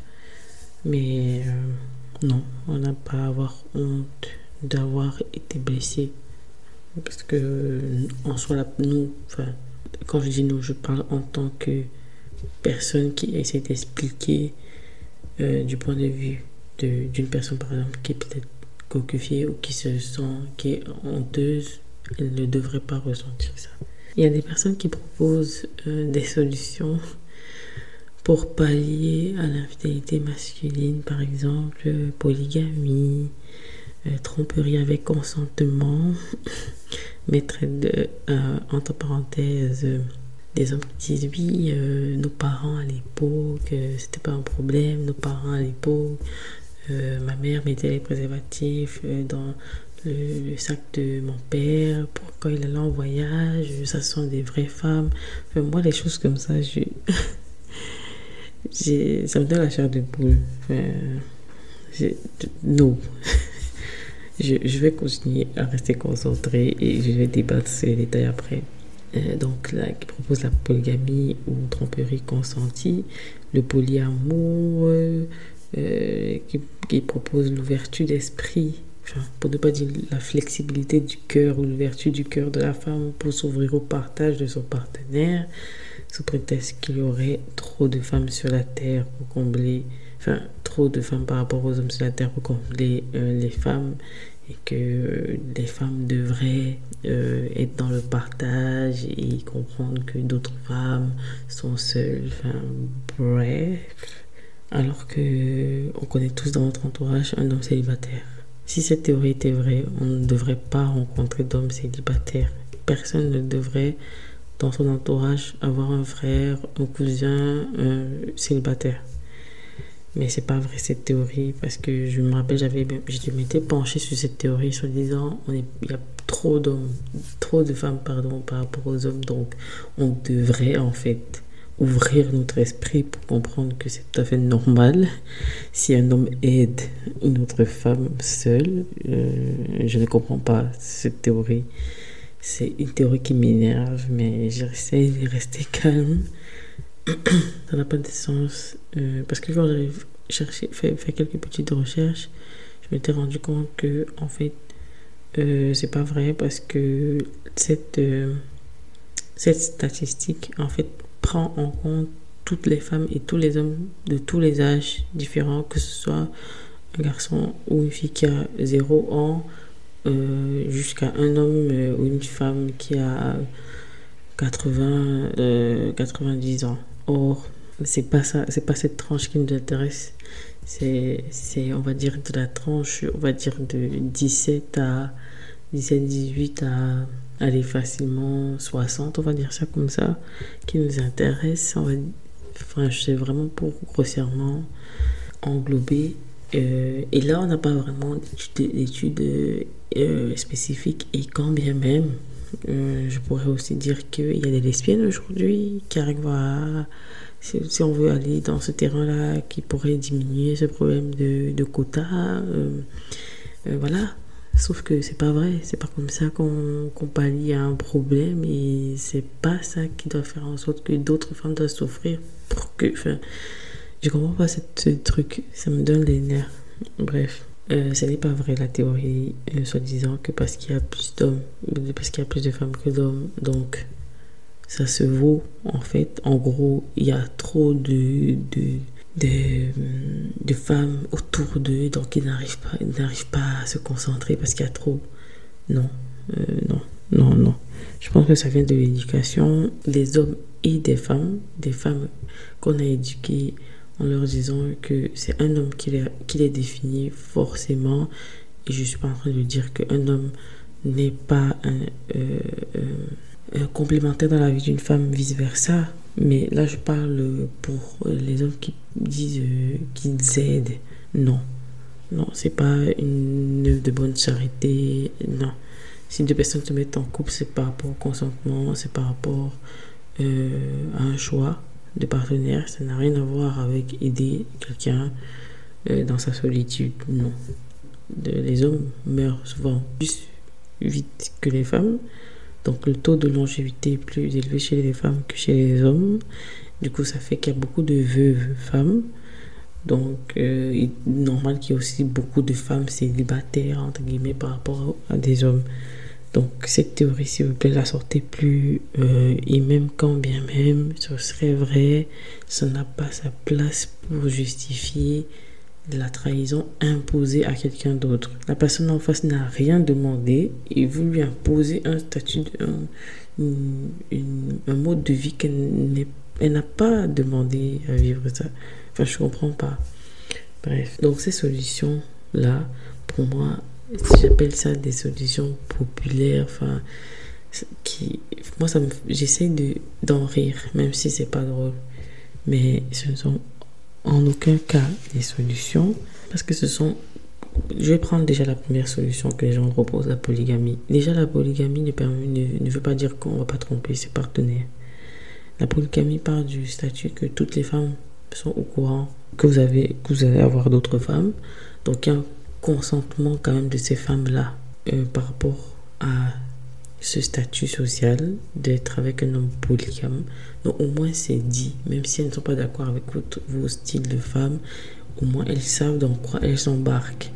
Mais euh, non, on n'a pas à avoir honte d'avoir été blessé. Parce que en soi, nous, enfin, quand je dis nous, je parle en tant que personne qui essaie d'expliquer euh, du point de vue d'une personne, par exemple, qui est peut-être ou qui se sent, qui est honteuse, elle ne devrait pas ressentir ça. Il y a des personnes qui proposent euh, des solutions pour pallier à l'infidélité masculine, par exemple polygamie, euh, tromperie avec consentement, mettre euh, entre parenthèses des hommes qui disent oui, nos parents à l'époque, c'était pas un problème, nos parents à l'époque, euh, ma mère mettait les préservatifs euh, dans le, sac de mon père pour quand il allait en voyage. Ça sont des vraies femmes. moi, les choses comme ça, ça me donne la chair de poule. non. je, je, vais continuer à rester concentrée et je vais débattre sur les détails après. Euh, donc là, qui propose la polygamie ou tromperie consentie, le polyamour, qui, propose l'ouverture d'esprit, pour ne pas dire la flexibilité du cœur ou l'ouverture du cœur de la femme pour s'ouvrir au partage de son partenaire, sous prétexte qu'il y aurait trop de femmes sur la terre pour combler, enfin, trop de femmes par rapport aux hommes sur la terre pour combler euh, les femmes et que les femmes devraient euh, être dans le partage et comprendre que d'autres femmes sont seules. Enfin, bref alors que on connaît tous dans notre entourage un homme célibataire. Si cette théorie était vraie, on ne devrait pas rencontrer d'hommes célibataires. Personne ne devrait, dans son entourage, avoir un frère, un cousin célibataire. Mais c'est pas vrai cette théorie parce que je me rappelle, j'avais, je m'étais penchée sur cette théorie sur disant on il y a trop d'hommes, trop de femmes pardon par rapport aux hommes, donc on devrait en fait ouvrir notre esprit pour comprendre que c'est tout à fait normal si un homme aide une autre femme seule. Euh, je ne comprends pas cette théorie. C'est une théorie qui m'énerve, mais j'essaie de rester calme. Ça n'a pas de sens. Euh, parce que quand j'avais cherché, fait, quelques petites recherches, je m'étais rendu compte que, en fait, euh, c'est pas vrai parce que cette, cette statistique, en fait, prend en compte toutes les femmes et tous les hommes de tous les âges différents, que ce soit un garçon ou une fille qui a 0 ans, euh, jusqu'à un homme euh, ou une femme qui a 80, 90 euh, ans. Or, c'est pas ça, c'est pas cette tranche qui nous intéresse. C'est, c'est, on va dire, de la tranche, on va dire, de 17 à 17, 18 à aller facilement 60, on va dire ça comme ça, qui nous intéresse. On va, enfin, vraiment pour grossièrement englober. Euh, et là, on n'a pas vraiment d'études euh, spécifiques. Et quand bien même, euh, je pourrais aussi dire qu'il y a des lesbiennes aujourd'hui qui arrivent à, si, si, on veut aller dans ce terrain-là, qui pourrait diminuer ce problème de, de quotas. voilà, Sauf que c'est pas vrai, c'est pas comme ça qu'on qu pallie à un problème et c'est pas ça qui doit faire en sorte que d'autres femmes doivent souffrir pour que. Je comprends pas ce truc, ça me donne les nerfs. Bref, euh, ce n'est pas vrai la théorie, euh, soi-disant que parce qu'il y a plus d'hommes, parce qu'il y a plus de femmes que d'hommes, donc ça se vaut en fait. En gros, il y a trop de, de de, femmes autour d'eux, donc ils n'arrivent pas, ils n'arrivent pas à se concentrer parce qu'il y a trop. Non, euh, non, non, non. Je pense que ça vient de l'éducation des hommes et des femmes, des femmes qu'on a éduquées en leur disant que c'est un homme qui les, qui les définit forcément. Et je suis pas en train de dire qu'un homme n'est pas un, euh, euh, complémentaire dans la vie d'une femme, vice-versa. Mais là, je parle pour les hommes qui disent euh, qu'ils aident. Non. Non, c'est pas une œuvre de bonne charité. Non. Si deux personnes se mettent en couple, c'est par rapport au consentement, c'est par rapport euh, à un choix de partenaire. Ça n'a rien à voir avec aider quelqu'un euh, dans sa solitude. Non. les hommes meurent souvent plus vite que les femmes. Donc le taux de longévité est plus élevé chez les femmes que chez les hommes. Du coup, ça fait qu'il y a beaucoup de veuves femmes. Donc, euh, il est normal qu'il y ait aussi beaucoup de femmes célibataires, entre guillemets, par rapport à des hommes. Donc, cette théorie, s'il vous plaît, la sortez plus. Euh, et même quand bien même ce serait vrai, ça n'a pas sa place pour justifier la trahison imposée à quelqu'un d'autre. La personne en face n'a rien demandé et vous lui imposez un statut, un, mode de vie qu'elle n'a pas demandé à vivre ça. Enfin, je comprends pas. Bref, donc ces solutions-là, pour moi, j'appelle ça des solutions populaires, enfin, qui, moi, ça j'essaie de, d'en rire, même si c'est pas drôle. Mais ce sont en aucun cas des solutions parce que ce sont je vais prendre déjà la première solution que les gens la polygamie. Déjà, la polygamie ne, ne, veut pas dire qu'on ne va pas tromper ses partenaires. La polygamie part du statut que toutes les femmes sont au courant que vous, avez, que vous allez avoir d'autres femmes. Donc, il y a un consentement quand même de ces femmes-là euh, par rapport à ce statut social d'être avec un homme polygame. Donc au moins c'est dit, même si elles ne sont pas d'accord avec votre, vos styles de femme, au moins elles savent dans quoi elles s'embarquent.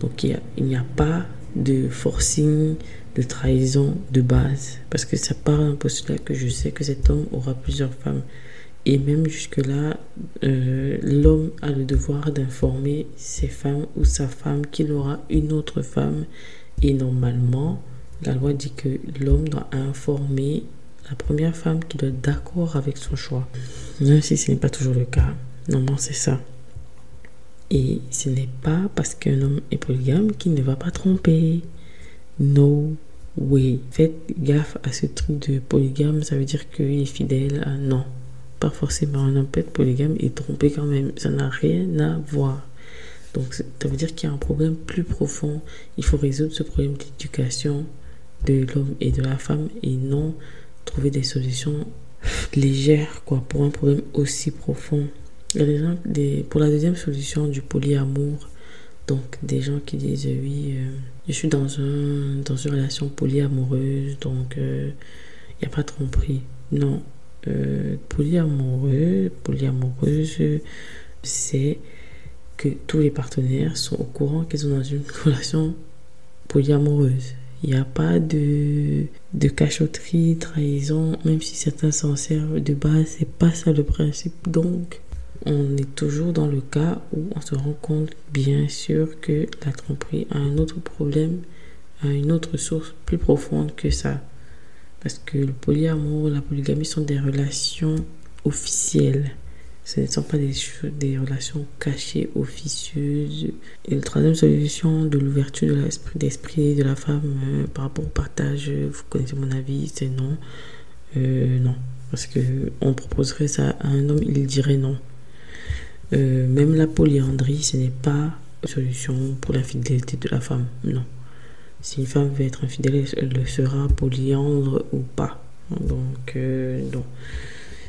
Donc il n'y a, pas de forcing, de trahison de base. Parce que ça part d'un postulat que je sais que cet homme aura plusieurs femmes. Et même jusque-là, euh, l'homme a le devoir d'informer ses femmes ou sa femme qu'il aura une autre femme. Et normalement, la loi dit que l'homme doit informer la première femme qui doit être d'accord avec son choix. Même si ce n'est pas toujours le cas. Normalement, c'est ça. Et ce n'est pas parce qu'un homme est polygame qu'il ne va pas tromper. No way. Faites gaffe à ce truc de polygame, ça veut dire qu'il est fidèle. non, pas forcément un homme peut être polygame et trompé quand même. Ça n'a rien à voir. Donc ça veut dire qu'il y a un problème plus profond. Il faut résoudre ce problème d'éducation de l'homme et de la femme et non trouver des solutions légères quoi, pour un problème aussi profond. Pour la deuxième solution du polyamour, donc des gens qui disent oui, euh, je suis dans, un, dans une relation polyamoureuse, donc euh, il n'y a pas de tromperie. Non, euh, polyamoureux, polyamoureuse, c'est que tous les partenaires sont au courant qu'ils sont dans une relation polyamoureuse. Il n'y a pas de, de cachotterie, trahison, même si certains s'en servent de base, c'est pas ça le principe. Donc, on est toujours dans le cas où on se rend compte bien sûr que la tromperie a un autre problème, a une autre source plus profonde que ça. Parce que le polyamour, la polygamie sont des relations officielles. Ce ne sont pas des, relations cachées, officieuses. Et la troisième solution de l'ouverture de l'esprit d'esprit de la femme euh, par rapport au partage, vous connaissez mon avis, c'est non. Euh, non. Parce que on proposerait ça à un homme, il dirait non. Euh, même la polyandrie, ce n'est pas une solution pour la fidélité de la femme. Non. Si une femme veut être infidèle, elle le sera polyandre ou pas. Donc, euh, non.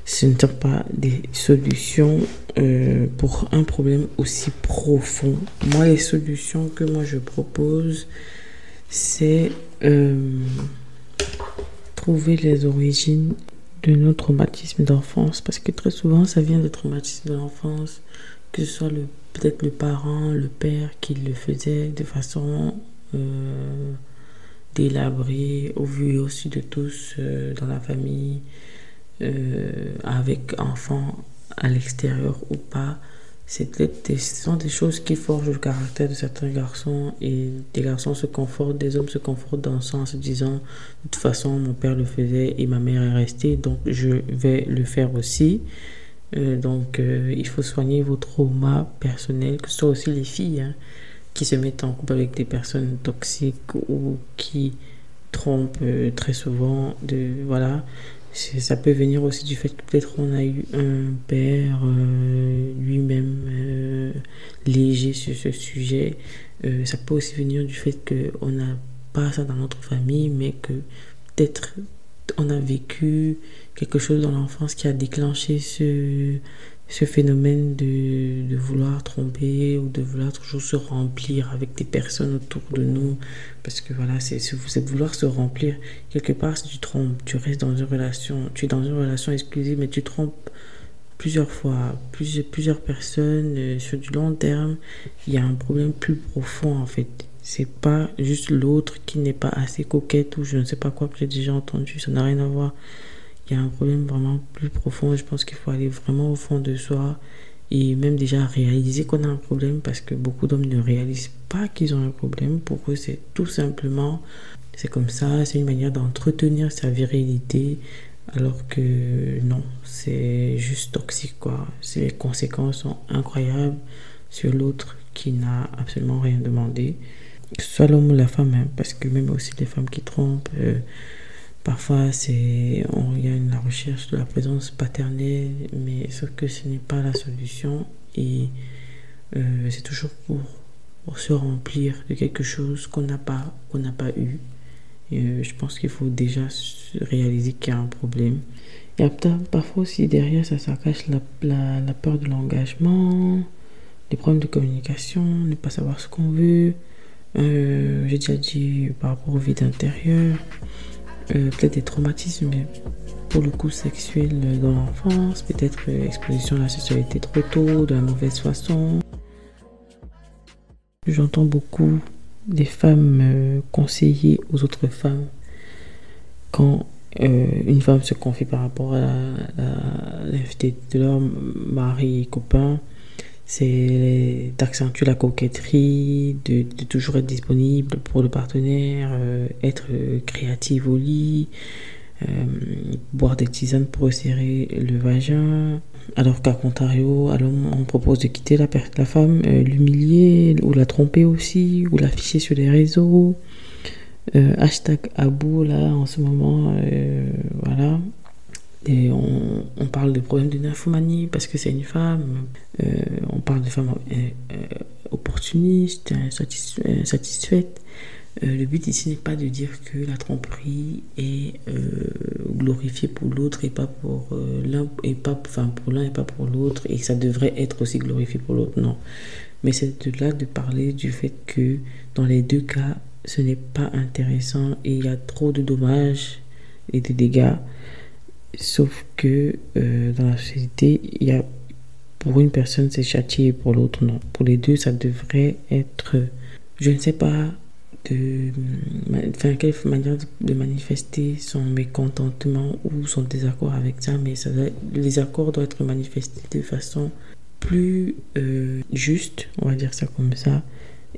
Ce ne sont pas des solutions euh, pour un problème aussi profond. Moi, les solutions que moi je propose, c'est trouver les origines de nos traumatismes d'enfance, parce que très souvent, ça vient de traumatismes de l'enfance, que ce soit peut-être le parent, le père qui le faisait de façon euh, délabrée, au vu aussi de tous euh, dans la famille, euh, avec enfants à l'extérieur ou pas. Des, ce sont des choses qui forgent le caractère de certains garçons et des garçons se confortent, des hommes se confortent dans le sens se disant de toute façon mon père le faisait et ma mère est restée donc je vais le faire aussi. Euh, donc euh, il faut soigner vos traumas personnels, que ce soit aussi les filles hein, qui se mettent en couple avec des personnes toxiques ou qui trompent très souvent. De, voilà ça peut venir aussi du fait que peut-être on a eu un père euh, lui-même euh, léger sur ce sujet. Euh, ça peut aussi venir du fait qu'on n'a pas ça dans notre famille, mais que peut-être on a vécu quelque chose dans l'enfance qui a déclenché ce, ce phénomène de, de, vouloir tromper ou de vouloir toujours se remplir avec des personnes autour de nous. Parce que voilà, c'est vouloir se remplir. Quelque part, si tu trompes, tu restes dans une relation, tu es dans une relation exclusive, mais tu trompes plusieurs fois, plusieurs, personnes euh, sur du long terme, il y a un problème plus profond en fait. C'est pas juste l'autre qui n'est pas assez coquette ou je ne sais pas quoi que j'ai déjà entendu, ça n'a rien à voir il y a un problème vraiment plus profond. Je pense qu'il faut aller vraiment au fond de soi et même déjà réaliser qu'on a un problème parce que beaucoup d'hommes ne réalisent pas qu'ils ont un problème. Pour eux, c'est tout simplement, c'est comme ça, c'est une manière d'entretenir sa virilité alors que non, c'est juste toxique quoi. Les conséquences sont incroyables sur l'autre qui n'a absolument rien demandé, que ce soit l'homme ou la femme, hein, parce que même aussi les femmes qui trompent. Euh, Parfois, c'est, y a la recherche de la présence paternelle, mais sauf que ce n'est pas la solution et euh, c'est toujours pour, se remplir de quelque chose qu'on n'a pas, qu'on n'a pas eu. Et, euh, je pense qu'il faut déjà réaliser qu'il y a un problème. Il y a parfois aussi derrière ça, ça cache la, la, peur de l'engagement, les problèmes de communication, ne pas savoir ce qu'on veut. Euh, j'ai déjà dit par rapport au vide intérieur. Euh, peut-être des traumatismes pour le coup sexuel dans l'enfance, peut-être euh, exposition à la sexualité trop tôt, de la mauvaise façon. J'entends beaucoup des femmes euh, conseiller aux autres femmes quand une femme se confie par rapport à l'invité de leur mari, copain, c'est d'accentuer la coquetterie, de, toujours être disponible pour le partenaire, euh, être créative au lit, euh, boire des tisanes pour resserrer le vagin. Alors qu'à contrario, on propose de quitter la, femme, euh, l'humilier ou la tromper aussi, ou l'afficher sur les réseaux. hashtag Abou là en ce moment, voilà. On, parle de problèmes de nymphomanie parce que c'est une femme. Euh, on parle de femmes euh, euh, opportunistes, insatisfaites. le but ici n'est pas de dire que la tromperie est glorifiée pour l'autre et pas pour l'un et pas pour l'un et pas pour l'autre et que ça devrait être aussi glorifié pour l'autre. Non, mais c'est de là de parler du fait que dans les deux cas, ce n'est pas intéressant et il y a trop de dommages et de dégâts Sauf que euh, dans la société, il y a pour une personne c'est châtié et pour l'autre non. Pour les deux, ça devrait être, je ne sais pas, de, enfin, quelle manière de manifester son mécontentement ou son désaccord avec ça, mais ça les accords doivent être manifestés de façon plus euh, juste, on va dire ça comme ça,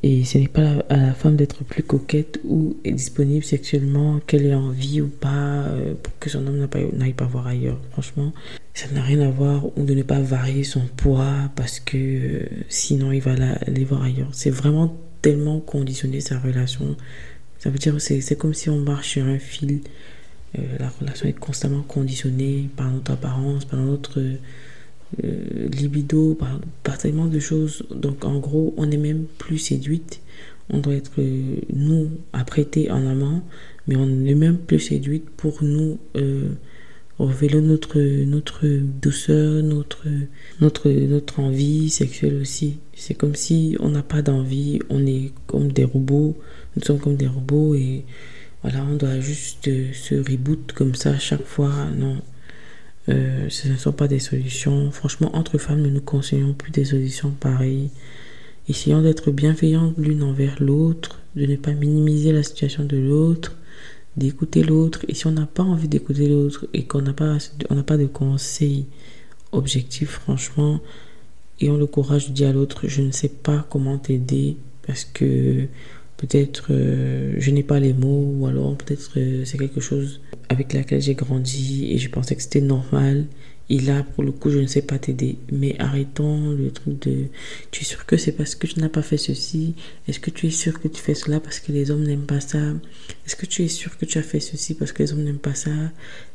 et ce n'est pas à la femme d'être plus coquette ou disponible sexuellement, qu'elle ait envie ou pas, euh, pour que son homme n'aille pas, voir ailleurs. Franchement, ça n'a rien à voir. Ou de ne pas varier son poids parce que euh, sinon il va aller voir ailleurs. C'est vraiment tellement conditionner sa relation. Ça veut dire, c'est comme si on marche sur un fil. Euh, la relation est constamment conditionnée par notre apparence, par notre libido, par, tellement de choses. Donc en gros, on n'est même plus séduite. On doit être, euh, nous, apprêtés en amant, mais on n'est même plus séduite pour nous euh, révéler notre, notre douceur, notre, notre, notre envie sexuelle aussi. C'est comme si on n'a pas d'envie, on est comme des robots, nous sommes comme des robots et voilà, on doit juste se reboot comme ça chaque fois. Non, euh, ce ne sont pas des solutions. Franchement, entre femmes, nous ne conseillons plus des solutions pareilles. Essayons d'être bienveillantes l'une envers l'autre, de ne pas minimiser la situation de l'autre, d'écouter l'autre. Et si on n'a pas envie d'écouter l'autre et qu'on n'a pas, pas de conseils objectifs, franchement, ayons le courage de dire à l'autre, je ne sais pas comment t'aider parce que peut-être euh, je n'ai pas les mots ou alors peut-être euh, c'est quelque chose avec laquelle j'ai grandi et je pensais que c'était normal. Et là, pour le coup, je ne sais pas t'aider. Mais arrêtons le truc de tu es sûr que c'est parce que tu n'as pas fait ceci? Est-ce que tu es sûr que tu fais cela parce que les hommes n'aiment pas ça? Est-ce que tu es sûr que tu as fait ceci parce que les hommes n'aiment pas ça?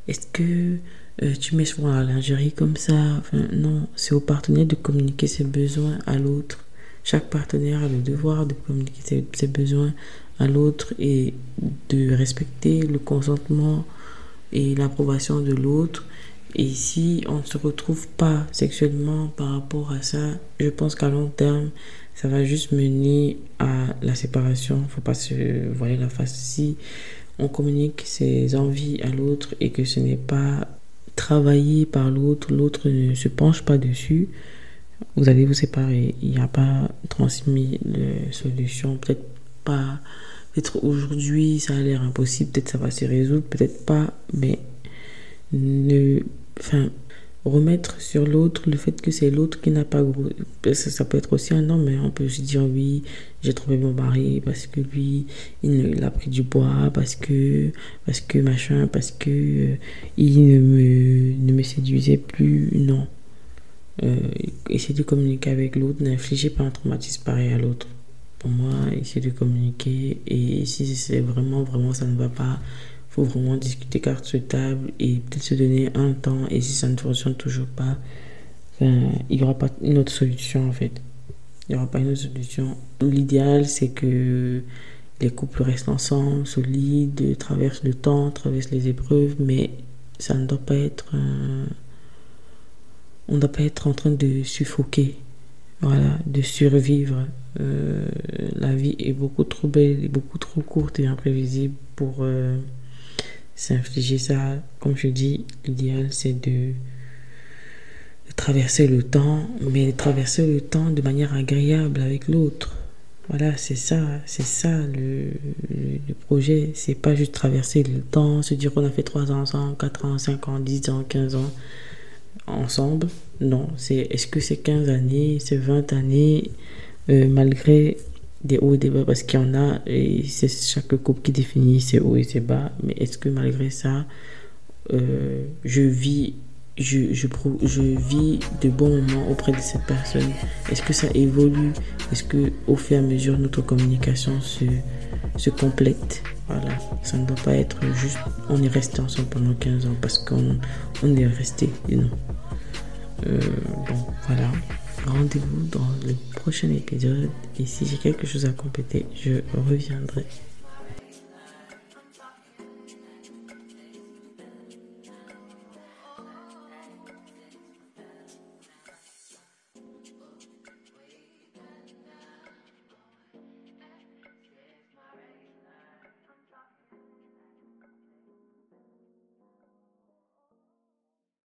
Est-ce que euh, tu mets souvent la lingerie comme ça? Non, c'est au partenaire de communiquer ses besoins à l'autre. Chaque partenaire a le devoir de communiquer ses, besoins à l'autre et de respecter le consentement et l'approbation de l'autre. Et si on ne se retrouve pas sexuellement par rapport à ça, je pense qu'à long terme, ça va juste mener à la séparation. Il ne faut pas se voiler la face. Si on communique ses envies à l'autre et que ce n'est pas travaillé par l'autre, l'autre ne se penche pas dessus, vous allez vous séparer. Il n'y a pas transmis de solution. Peut-être pas. Peut-être aujourd'hui, ça a l'air impossible. Peut-être ça va se résoudre. Peut-être pas. Mais ne. Enfin, remettre sur l'autre le fait que c'est l'autre qui n'a pas gros. Ça peut être aussi un homme, mais on peut se dire oui, j'ai trouvé mon mari parce que lui, il, a pris du bois, parce que, parce que machin, parce que euh, il ne me, ne me séduisait plus. Non. Euh, essayer de communiquer avec l'autre, n'infligez pas un traumatisme pareil à l'autre. Pour moi, essayer de communiquer et si c'est vraiment, vraiment ça ne va pas, faut vraiment discuter carte sur table et peut-être se donner un temps et si ça ne fonctionne toujours pas, il n'y aura pas une autre solution en fait. Il n'y aura pas une autre solution. L'idéal, c'est que les couples restent ensemble, solides, traversent le temps, traversent les épreuves, mais ça ne doit pas être on ne doit pas être en train de suffoquer, voilà, de survivre. Euh, la vie est beaucoup trop belle, beaucoup trop courte et imprévisible pour euh, s'infliger ça. Comme je dis, l'idéal c'est de, traverser le temps, mais traverser le temps de manière agréable avec l'autre. Voilà, c'est ça, c'est ça le, le, projet. C'est pas juste traverser le temps, se dire qu'on a fait 3 ans ensemble, 4 ans, 5 ans, 10 ans, 15 ans ensemble. Non, c'est est-ce que c'est 15 années, c'est 20 années, euh, malgré des hauts et des bas, parce qu'il y en a, et c'est chaque couple qui définit ses hauts et ses bas, mais est-ce que malgré ça, euh, je vis je, je, je, vis de bons moments auprès de cette personne? Est-ce que ça évolue? Est-ce que au fur et à mesure notre communication se, se complète? Voilà, ça ne doit pas être juste on est resté ensemble pendant 15 ans parce qu'on on est resté, non. Euh, bon, voilà. Rendez-vous dans le prochain épisode et si j'ai quelque chose à compléter, je reviendrai.